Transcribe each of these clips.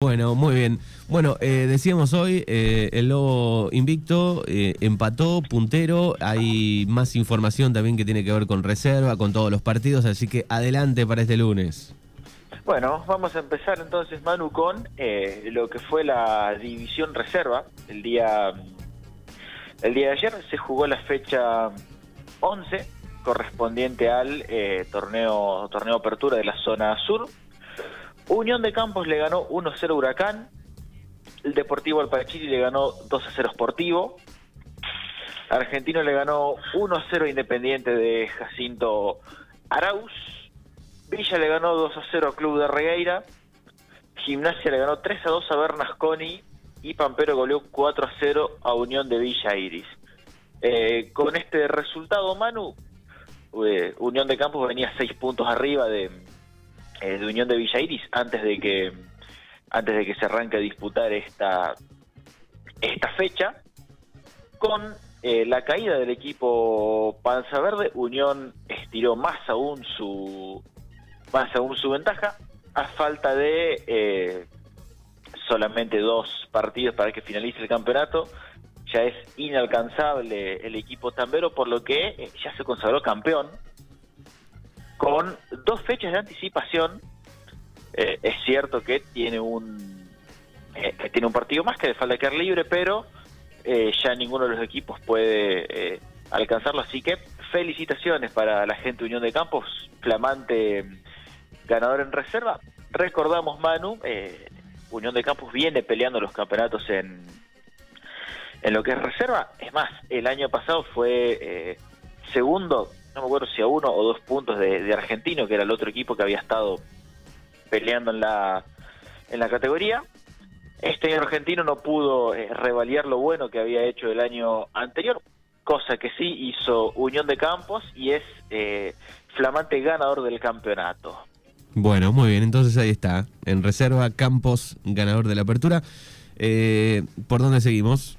Bueno, muy bien. Bueno, eh, decíamos hoy, eh, el Lobo Invicto eh, empató, puntero, hay más información también que tiene que ver con reserva, con todos los partidos, así que adelante para este lunes. Bueno, vamos a empezar entonces, Manu, con lo que fue la división reserva. El día, el día de ayer se jugó la fecha 11, correspondiente al torneo, torneo apertura de la zona sur Unión de Campos le ganó 1-0 Huracán. El Deportivo Alpachiri le ganó 2-0 Sportivo. Argentino le ganó 1-0 Independiente de Jacinto Arauz. Villa le ganó 2-0 Club de Regueira. Gimnasia le ganó 3-2 a Bernasconi. Y Pampero goleó 4-0 a Unión de Villa Iris. Eh, con este resultado, Manu, eh, Unión de Campos venía 6 puntos arriba de, de Unión de Villa Iris antes de que antes de que se arranque a disputar esta esta fecha con eh, la caída del equipo Panza Verde. Unión estiró más aún su más aún su ventaja a falta de eh, solamente dos partidos para que finalice el campeonato. Ya es inalcanzable el equipo tambero por lo que ya se consagró campeón con dos fechas de anticipación. Eh, es cierto que tiene un eh, tiene un partido más que le falta quedar libre, pero eh, ya ninguno de los equipos puede alcanzarlo. Así que felicitaciones para la gente de Unión de Campos, flamante ganador en reserva. Recordamos, Manu, Unión de Campos viene peleando los campeonatos en, en lo que es reserva. Es más, el año pasado fue segundo no me acuerdo si a uno o dos puntos de, Argentino, que era el otro equipo que había estado peleando en la, en la categoría. Este argentino no pudo eh, revalidar lo bueno que había hecho el año anterior, cosa que sí hizo Unión de Campos y es eh, flamante ganador del campeonato. Bueno, muy bien, entonces ahí está. En reserva, Campos, ganador de la apertura. Eh, ¿Por dónde seguimos?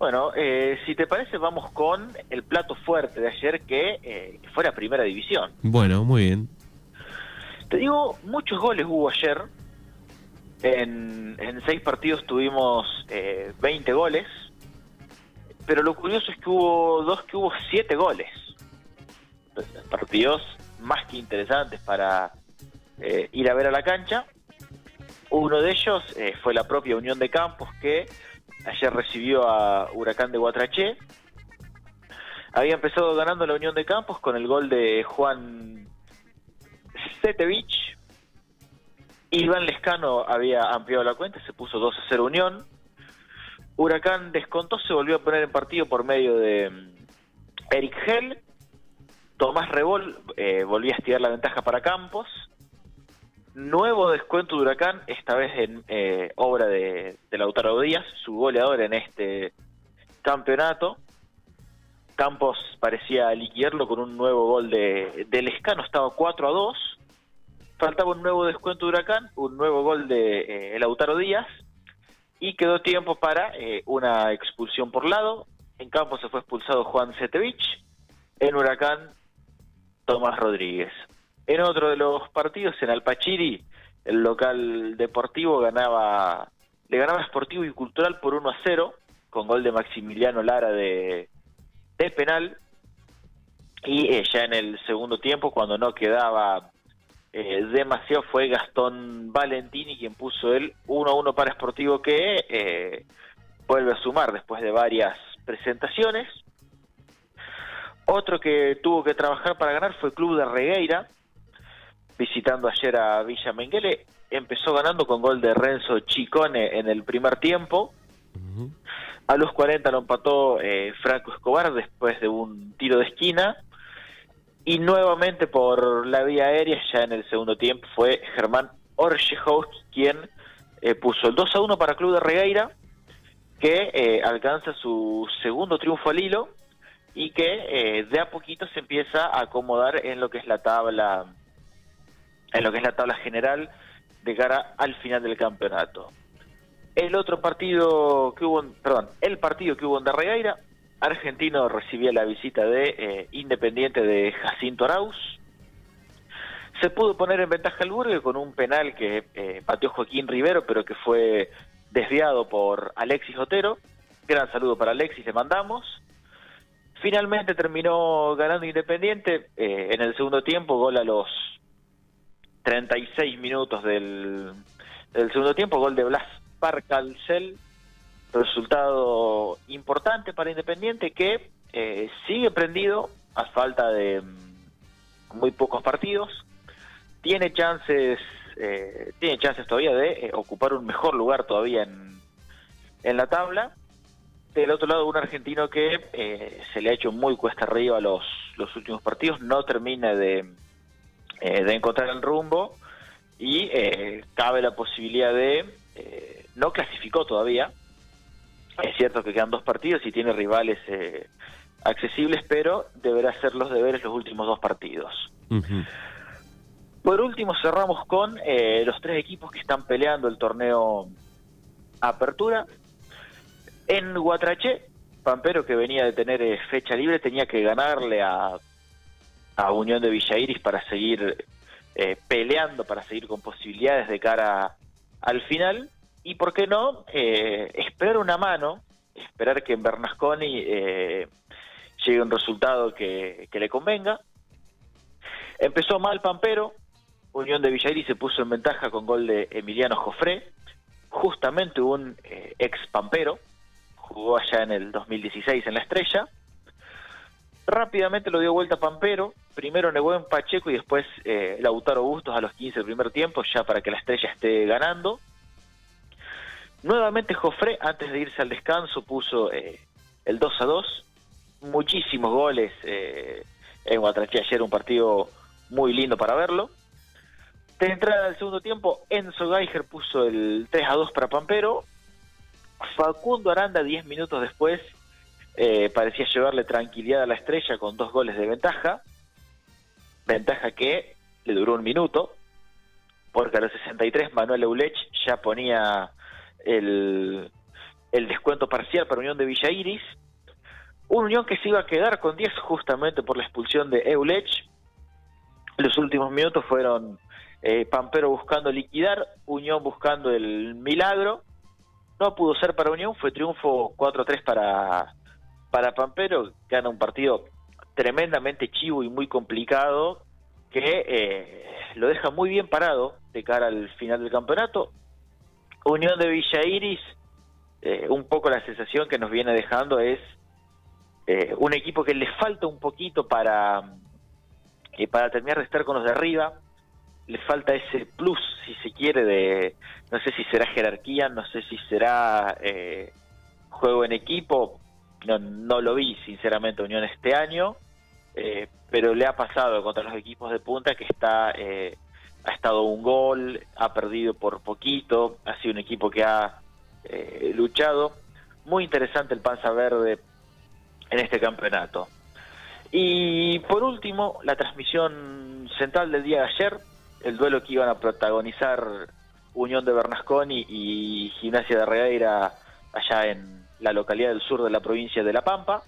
Bueno, eh, si te parece, vamos con el plato fuerte de ayer que, eh, fue la primera división. Bueno, muy bien. Te digo, muchos goles hubo ayer. En, seis partidos tuvimos eh, 20 goles. Pero lo curioso es que hubo dos que hubo siete goles. Partidos más que interesantes para eh, ir a ver a la cancha. Uno de ellos fue la propia Unión de Campos que Ayer recibió a Huracán de Guatraché. Había empezado ganando la Unión de Campos con el gol de Juan Setevich. Iván Lescano había ampliado la cuenta, se puso 2 a 0 Unión. Huracán descontó, se volvió a poner en partido por medio de mm, Eric Hell. Tomás Rebol eh, volvía a estirar la ventaja para Campos. Nuevo descuento de Huracán, esta vez en eh, obra de, Lautaro Díaz, su goleador en este campeonato. Campos parecía liquidarlo con un nuevo gol de, de Lescano, estaba 4 a 2. Faltaba un nuevo descuento de Huracán, un nuevo gol de eh, Lautaro Díaz y quedó tiempo para eh, una expulsión por lado. En Campos se fue expulsado Juan Setevich, en Huracán Tomás Rodríguez. En otro de los partidos, en Alpachiri, el local deportivo ganaba, le ganaba Sportivo y Cultural por 1 a 0, con gol de Maximiliano Lara de, penal. Y eh, ya en el segundo tiempo, cuando no quedaba eh, demasiado, fue Gastón Valentini quien puso el 1 a 1 para Sportivo que eh, vuelve a sumar después de varias presentaciones. Otro que tuvo que trabajar para ganar fue Club de Regueira, visitando ayer a Villa Menguele. Empezó ganando con gol de Renzo Chicone en el primer tiempo. A los 40 lo empató eh, Franco Escobar después de un tiro de esquina. Y nuevamente por la vía aérea, ya en el segundo tiempo, fue Germán Orgehout quien eh, puso el 2 a 1 para Club de Regueira, que eh, alcanza su segundo triunfo al hilo y que de a poquito se empieza a acomodar en lo que es la tabla en lo que es la tabla general de cara al final del campeonato. El otro partido que hubo, perdón, el partido que hubo en Darregueira, Argentino recibía la visita de eh, Independiente de Jacinto Arauz. Se pudo poner en ventaja el Burgue con un penal que eh, pateó Joaquín Rivero, pero que fue desviado por Alexis Otero. Gran saludo para Alexis, le mandamos. Finalmente terminó ganando Independiente eh, en el segundo tiempo, gol a los 36 minutos del, segundo tiempo, gol de Blas Parcalcel, resultado importante para Independiente que eh, sigue prendido a falta de mm, muy pocos partidos, tiene chances, eh, tiene chances todavía de ocupar un mejor lugar todavía en, en la tabla. Del otro lado, un argentino que eh, se le ha hecho muy cuesta arriba los, los últimos partidos, no termina de, eh, de encontrar el rumbo y eh, cabe la posibilidad de, no clasificó todavía, es cierto que quedan dos partidos y tiene rivales accesibles, pero deberá hacer los deberes los últimos dos partidos. Por último, cerramos con los tres equipos que están peleando el torneo Apertura. En Guatraché, Pampero, que venía de tener eh, fecha libre, tenía que ganarle a, a Unión de Villa Iris para seguir eh, peleando, para seguir con posibilidades de cara al final. Y por qué no, eh, esperar una mano, esperar que en Bernasconi llegue un resultado que, que, le convenga. Empezó mal Pampero, Unión de Villa Iris se puso en ventaja con gol de Emiliano Jofré, justamente un ex Pampero jugó allá en el 2016 en la Estrella. Rápidamente lo dio vuelta Pampero, primero en Pacheco y después eh, Lautaro Bustos a los 15 del primer tiempo, ya para que la Estrella esté ganando. Nuevamente Jofré, antes de irse al descanso, puso eh, el 2 a 2. Muchísimos goles eh, en Guatraché ayer, un partido muy lindo para verlo. De entrada al segundo tiempo, Enzo Geiger puso el 3 a 2 para Pampero Facundo Aranda, 10 minutos después, eh, parecía llevarle tranquilidad a la estrella con dos goles de ventaja. Ventaja que le duró un minuto, porque a los 63 Manuel Eulech ya ponía el, descuento parcial para Unión de Villa Iris. Un Unión que se iba a quedar con 10 justamente por la expulsión de Eulech. Los últimos minutos fueron eh, Pampero buscando liquidar, Unión buscando el milagro no pudo ser para Unión, fue triunfo 4-3 para, para Pampero, gana un partido tremendamente chivo y muy complicado que eh, lo deja muy bien parado de cara al final del campeonato. Unión de Villa Iris, eh, un poco la sensación que nos viene dejando es eh, un equipo que le falta un poquito para, para terminar de estar con los de arriba, le falta ese plus, si se quiere, de no sé si será jerarquía, no sé si será juego en equipo, no, no lo vi sinceramente Unión este año, eh, pero le ha pasado contra los equipos de punta que está eh, ha estado un gol, ha perdido por poquito, ha sido un equipo que ha luchado. Muy interesante el Panza Verde en este campeonato. Y por último, la transmisión central del día de ayer, el duelo que iban a protagonizar Unión de Bernasconi y Gimnasia de Regueira allá en la localidad del sur de la provincia de La Pampa.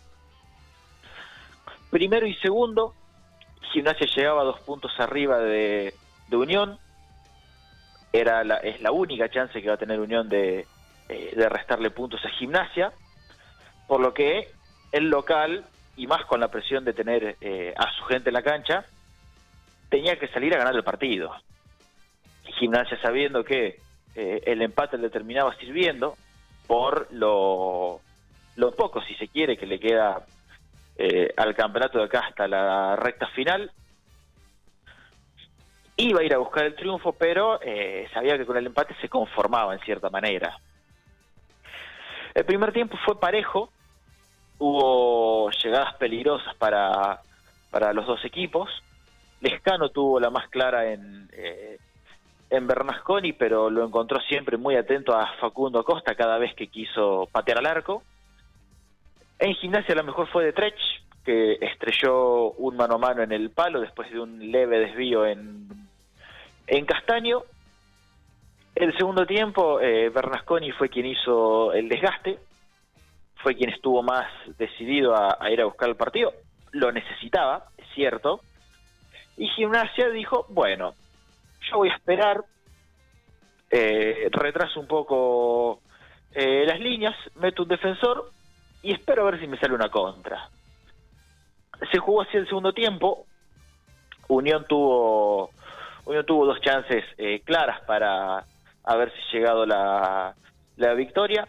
Primero y segundo, Gimnasia llegaba dos puntos arriba de, Unión. Era la, es la única chance que va a tener Unión de, eh, de restarle puntos a Gimnasia. Por lo que el local, y más con la presión de tener eh, a su gente en la cancha, tenía que salir a ganar el partido. Gimnasia sabiendo que eh, el empate le terminaba sirviendo por lo, lo poco, si se quiere, que le queda eh, al campeonato de acá hasta la recta final. Iba a ir a buscar el triunfo, pero eh, sabía que con el empate se conformaba en cierta manera. El primer tiempo fue parejo, hubo llegadas peligrosas para, para los dos equipos. Lescano tuvo la más clara en, eh, en Bernasconi, pero lo encontró siempre muy atento a Facundo Costa cada vez que quiso patear al arco. En gimnasia la mejor fue de Trech, que estrelló un mano a mano en el palo después de un leve desvío en, en Castaño. El segundo tiempo, eh, Bernasconi fue quien hizo el desgaste, fue quien estuvo más decidido a ir a buscar el partido. Lo necesitaba, es cierto, Y Gimnasia dijo, bueno, yo voy a esperar, eh, retraso un poco eh, las líneas, meto un defensor y espero a ver si me sale una contra. Se jugó así el segundo tiempo, Unión tuvo, Unión tuvo dos chances eh, claras para haberse llegado la, la victoria,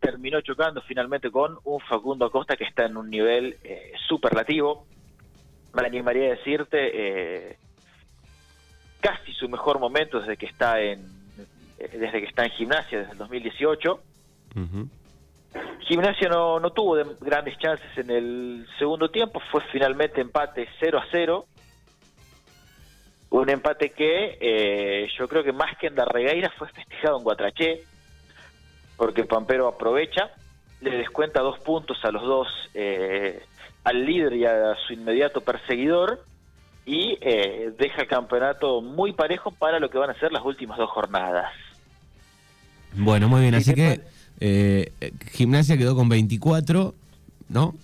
terminó chocando finalmente con un Facundo Acosta que está en un nivel superlativo. Me animaría a decirte casi su mejor momento desde que está en eh, desde que está en gimnasia desde el 2018. Gimnasia no, no tuvo grandes chances en el segundo tiempo, fue finalmente empate 0 a 0. Un empate que eh, yo creo que más que en Darregueira fue festejado en Guatraché, porque Pampero aprovecha, le descuenta dos puntos a los dos, eh, al líder y a su inmediato perseguidor, y eh, deja el campeonato muy parejo para lo que van a ser las últimas dos jornadas. Bueno, muy bien, así que eh, Gimnasia quedó con 24, ¿no?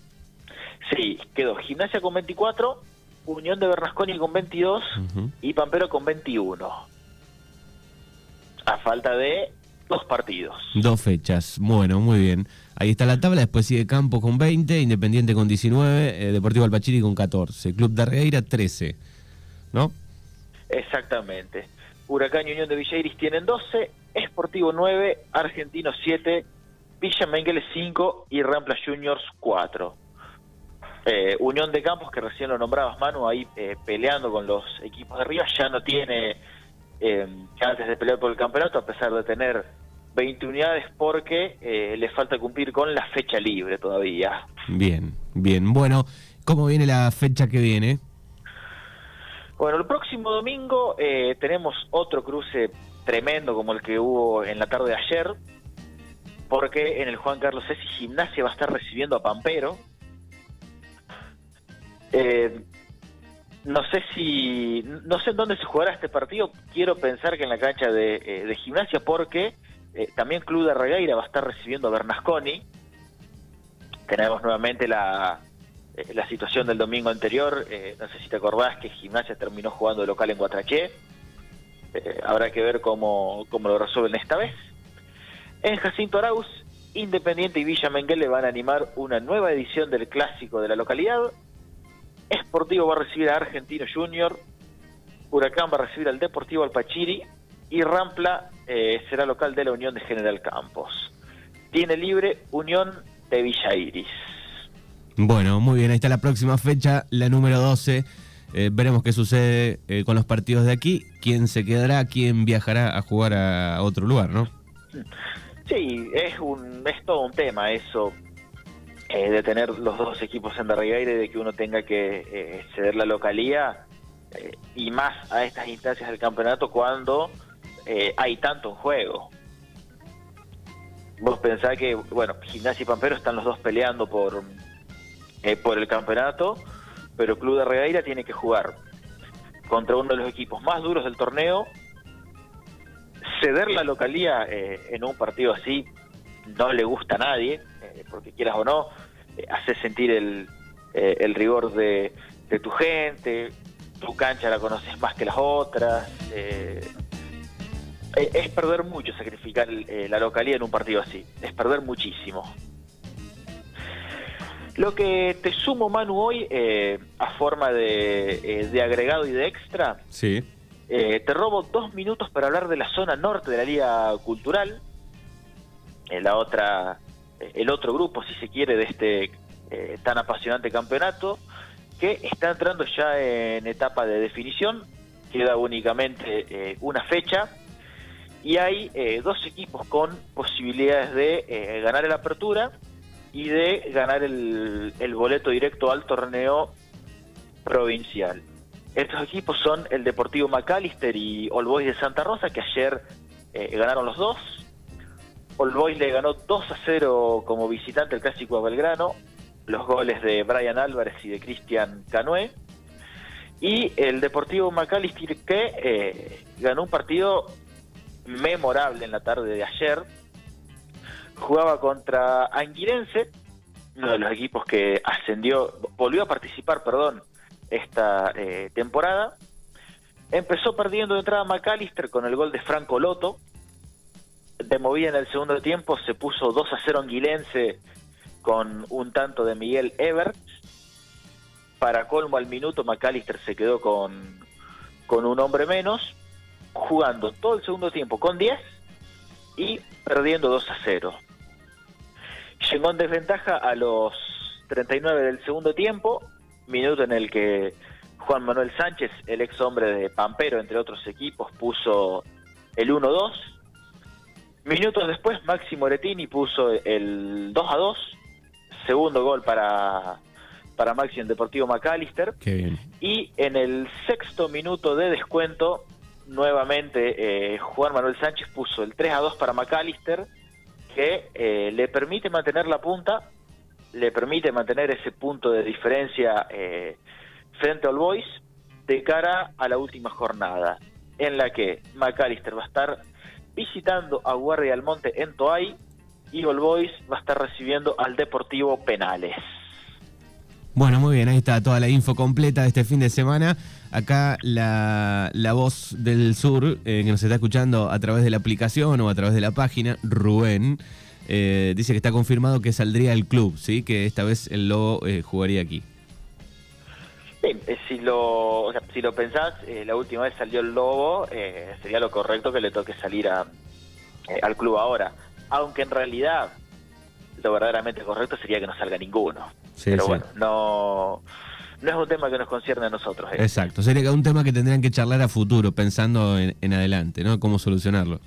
Sí, quedó Gimnasia con 24, Unión de Bernasconi con 22 y Pampero con 21. A falta de Dos partidos. Dos fechas. Bueno, muy bien. Ahí está la tabla. Después sigue Campos con 20, Independiente con 19, eh, Deportivo Alpachiri con 14, Club de Arreira 13. ¿No? Exactamente. Huracán y Unión de Villeiris tienen 12, Esportivo 9, Argentino 7, Villa Mengueles 5 y Rampla Juniors 4. Eh, Unión de Campos, que recién lo nombrabas, Manu, ahí eh, peleando con los equipos de arriba, ya no tiene eh, antes de pelear por el campeonato, a pesar de tener 20 unidades, porque eh, le falta cumplir con la fecha libre todavía. Bien, bien. Bueno, ¿cómo viene la fecha que viene? Bueno, el próximo domingo eh, tenemos otro cruce tremendo como el que hubo en la tarde de ayer, porque en el Juan Carlos Sesi Gimnasia va a estar recibiendo a Pampero. Eh, no sé si no sé en dónde se jugará este partido. Quiero pensar que en la cancha de, eh, gimnasia porque eh, también Club de Regueira va a estar recibiendo a Bernasconi. Tenemos nuevamente la, eh, la situación del domingo anterior. No sé si te acordás que gimnasia terminó jugando de local en Guatraché habrá que ver cómo, cómo lo resuelven esta vez. En Jacinto Arauz Independiente y Villa Menguele van a animar una nueva edición del clásico de la localidad Esportivo va a recibir a Argentino Junior, Huracán va a recibir al Deportivo Alpachiri y Rampla eh, será local de la Unión de General Campos. Tiene libre Unión de Villa Iris. Bueno, muy bien, ahí está la próxima fecha, la número 12. Eh, veremos qué sucede eh, con los partidos de aquí, quién se quedará, quién viajará a jugar a otro lugar, ¿no? Sí, es, un, es todo un tema eso eh, de tener los dos equipos en y de que uno tenga que eh, ceder la localía eh, y más a estas instancias del campeonato cuando hay tanto en juego. Vos pensás que, bueno, Gimnasia y Pampero están los dos peleando por, por el campeonato, pero Club de Regueira tiene que jugar contra uno de los equipos más duros del torneo. Ceder la localía en un partido así no le gusta a nadie, eh, porque quieras o no, eh, hace sentir el, eh, el rigor de, tu gente, tu cancha la conoces más que las otras. es perder mucho sacrificar la localidad en un partido así, es perder muchísimo. Lo que te sumo, Manu, hoy, a forma de, de, agregado y de extra, sí. te robo dos minutos para hablar de la zona norte de la Liga Cultural, la otra el otro grupo, si se quiere, de este eh, tan apasionante campeonato, que está entrando ya en etapa de definición, queda únicamente eh, una fecha, y hay eh, dos equipos con posibilidades de ganar la apertura y de ganar el, el boleto directo al torneo provincial. Estos equipos son el Deportivo McAllister y All Boys de Santa Rosa, que ayer ganaron los dos, All Boys le ganó 2 a 0 como visitante el clásico a Belgrano, los goles de Brian Álvarez y de Cristian Canoé. Y el Deportivo McAllister que eh, ganó un partido memorable en la tarde de ayer. Jugaba contra Anguirense, uno de los equipos que ascendió, volvió a participar, perdón, esta eh, temporada. Empezó perdiendo de entrada McAllister con el gol de Franco Loto. De movida en el segundo tiempo se puso 2 a 0 Anguilense con un tanto de Miguel Ebert. Para colmo al minuto McAllister se quedó con, con un hombre menos, jugando todo el segundo tiempo con 10 y perdiendo 2 a 0. Llegó en desventaja a los 39 del segundo tiempo, minuto en el que Juan Manuel Sánchez, el ex hombre de Pampero, entre otros equipos, puso el 1-2. Minutos después, Máximo Moretini puso el 2 a 2, segundo gol para, para Maxi en Deportivo McAllister. Y en el sexto minuto de descuento, nuevamente eh, Juan Manuel Sánchez puso el 3 a 2 para McAllister, que eh, le permite mantener la punta, le permite mantener ese punto de diferencia eh, frente al Boys de cara a la última jornada, en la que McAllister va a estar visitando a Guardia del Monte en Toay y All Boys va a estar recibiendo al Deportivo Penales. Bueno, muy bien, ahí está toda la info completa de este fin de semana. Acá la, voz del sur, eh, que nos está escuchando a través de la aplicación o a través de la página, Rubén, eh, dice que está confirmado que saldría el club, ¿sí? que esta vez el Lobo eh, jugaría aquí. Si lo, si lo pensás, la última vez salió el Lobo, sería lo correcto que le toque salir a, al club ahora. Aunque en realidad lo verdaderamente correcto sería que no salga ninguno. Pero bueno, no, no es un tema que nos concierne a nosotros. ¿eh? Exacto, sería un tema que tendrían que charlar a futuro, pensando en, adelante, ¿no? Cómo solucionarlo.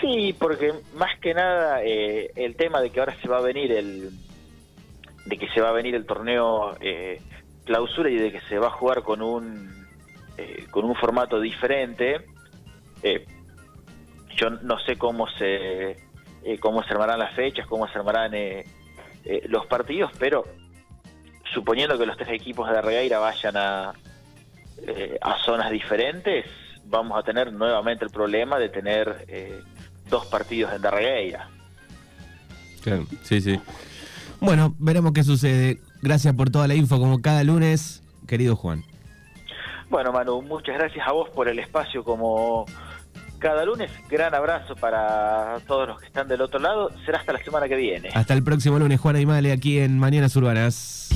Sí, porque más que nada eh, el tema de que ahora se va a venir el de que se va a venir el torneo eh, clausura y de que se va a jugar con un con un formato diferente. yo no sé cómo se eh, cómo se armarán las fechas, cómo se armarán eh, eh, los partidos, pero suponiendo que los tres equipos de Regueira vayan a, a zonas diferentes, vamos a tener nuevamente el problema de tener dos partidos en Darregueira. Sí, sí. Bueno, veremos qué sucede. Gracias por toda la info, como cada lunes, querido Juan. Bueno, Manu, muchas gracias a vos por el espacio como cada lunes. Gran abrazo para todos los que están del otro lado. Será hasta la semana que viene. Hasta el próximo lunes, Juan Aymale, aquí en Mañanas Urbanas.